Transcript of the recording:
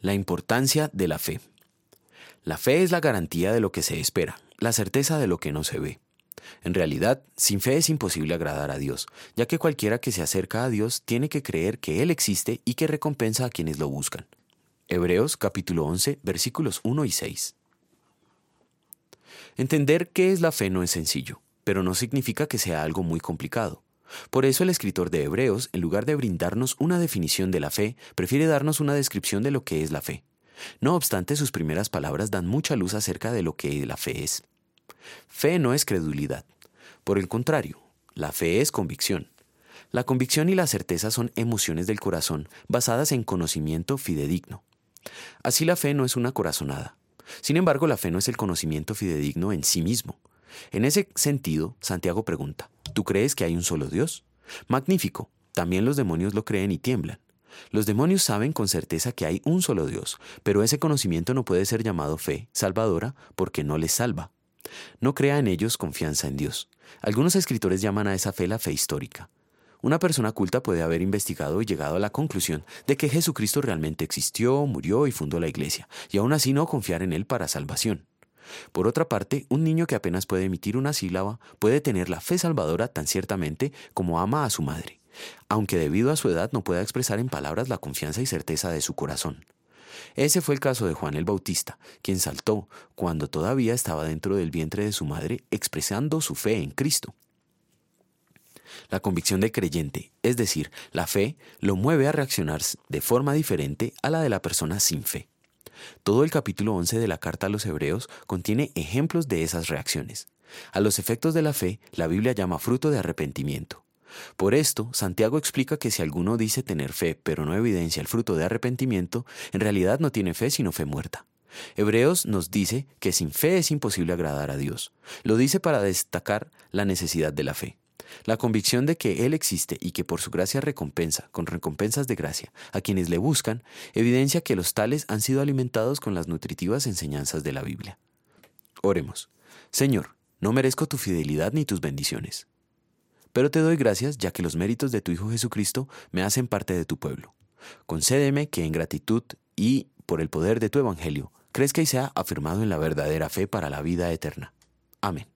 La importancia de la fe. La fe es la garantía de lo que se espera, la certeza de lo que no se ve. En realidad, sin fe es imposible agradar a Dios, ya que cualquiera que se acerca a Dios tiene que creer que Él existe y que recompensa a quienes lo buscan. Hebreos capítulo 11 versículos 1 y 6. Entender qué es la fe no es sencillo, pero no significa que sea algo muy complicado. Por eso el escritor de Hebreos, en lugar de brindarnos una definición de la fe, prefiere darnos una descripción de lo que es la fe. No obstante, sus primeras palabras dan mucha luz acerca de lo que la fe es. Fe no es credulidad. Por el contrario, la fe es convicción. La convicción y la certeza son emociones del corazón basadas en conocimiento fidedigno. Así la fe no es una corazonada. Sin embargo, la fe no es el conocimiento fidedigno en sí mismo. En ese sentido, Santiago pregunta, ¿tú crees que hay un solo Dios? Magnífico, también los demonios lo creen y tiemblan. Los demonios saben con certeza que hay un solo Dios, pero ese conocimiento no puede ser llamado fe salvadora porque no les salva. No crea en ellos confianza en Dios. Algunos escritores llaman a esa fe la fe histórica. Una persona culta puede haber investigado y llegado a la conclusión de que Jesucristo realmente existió, murió y fundó la iglesia, y aún así no confiar en Él para salvación. Por otra parte, un niño que apenas puede emitir una sílaba puede tener la fe salvadora tan ciertamente como ama a su madre, aunque debido a su edad no pueda expresar en palabras la confianza y certeza de su corazón. Ese fue el caso de Juan el Bautista, quien saltó cuando todavía estaba dentro del vientre de su madre expresando su fe en Cristo. La convicción de creyente, es decir, la fe, lo mueve a reaccionar de forma diferente a la de la persona sin fe. Todo el capítulo 11 de la carta a los Hebreos contiene ejemplos de esas reacciones. A los efectos de la fe, la Biblia llama fruto de arrepentimiento. Por esto, Santiago explica que si alguno dice tener fe pero no evidencia el fruto de arrepentimiento, en realidad no tiene fe sino fe muerta. Hebreos nos dice que sin fe es imposible agradar a Dios. Lo dice para destacar la necesidad de la fe. La convicción de que Él existe y que por su gracia recompensa, con recompensas de gracia, a quienes le buscan, evidencia que los tales han sido alimentados con las nutritivas enseñanzas de la Biblia. Oremos. Señor, no merezco tu fidelidad ni tus bendiciones. Pero te doy gracias ya que los méritos de tu Hijo Jesucristo me hacen parte de tu pueblo. Concédeme que en gratitud y por el poder de tu Evangelio crezca y sea afirmado en la verdadera fe para la vida eterna. Amén.